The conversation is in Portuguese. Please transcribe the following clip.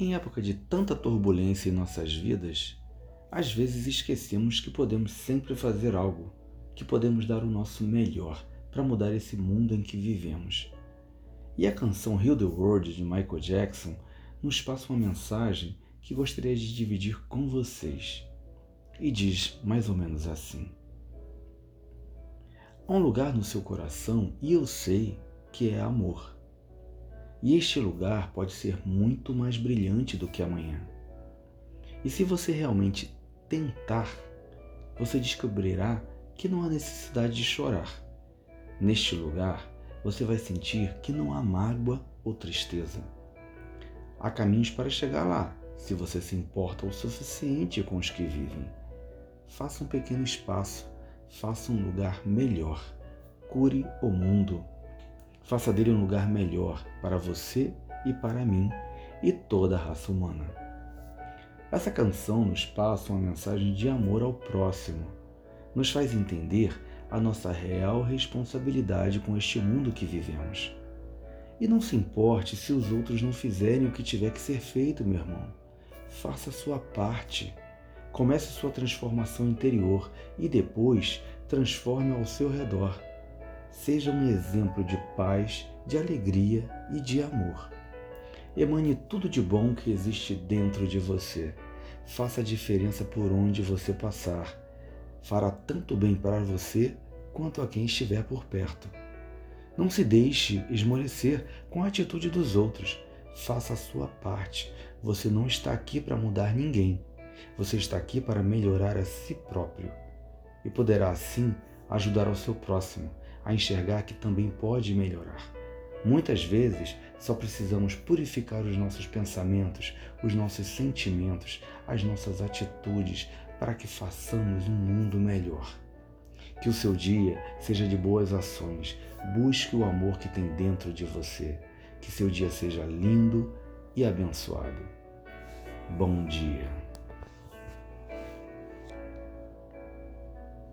Em época de tanta turbulência em nossas vidas, às vezes esquecemos que podemos sempre fazer algo, que podemos dar o nosso melhor para mudar esse mundo em que vivemos. E a canção Heal the World de Michael Jackson nos passa uma mensagem que gostaria de dividir com vocês. E diz mais ou menos assim: Há um lugar no seu coração e eu sei que é amor. E este lugar pode ser muito mais brilhante do que amanhã. E se você realmente tentar, você descobrirá que não há necessidade de chorar. Neste lugar, você vai sentir que não há mágoa ou tristeza. Há caminhos para chegar lá, se você se importa o suficiente com os que vivem. Faça um pequeno espaço, faça um lugar melhor. Cure o mundo Faça dele um lugar melhor para você e para mim e toda a raça humana. Essa canção nos passa uma mensagem de amor ao próximo, nos faz entender a nossa real responsabilidade com este mundo que vivemos. E não se importe se os outros não fizerem o que tiver que ser feito, meu irmão. Faça a sua parte. Comece sua transformação interior e depois transforme ao seu redor seja um exemplo de paz, de alegria e de amor. Emane tudo de bom que existe dentro de você. Faça a diferença por onde você passar. Fará tanto bem para você quanto a quem estiver por perto. Não se deixe esmorecer com a atitude dos outros. Faça a sua parte. Você não está aqui para mudar ninguém. Você está aqui para melhorar a si próprio. E poderá assim ajudar ao seu próximo a enxergar que também pode melhorar. Muitas vezes só precisamos purificar os nossos pensamentos, os nossos sentimentos, as nossas atitudes para que façamos um mundo melhor. Que o seu dia seja de boas ações. Busque o amor que tem dentro de você. Que seu dia seja lindo e abençoado. Bom dia.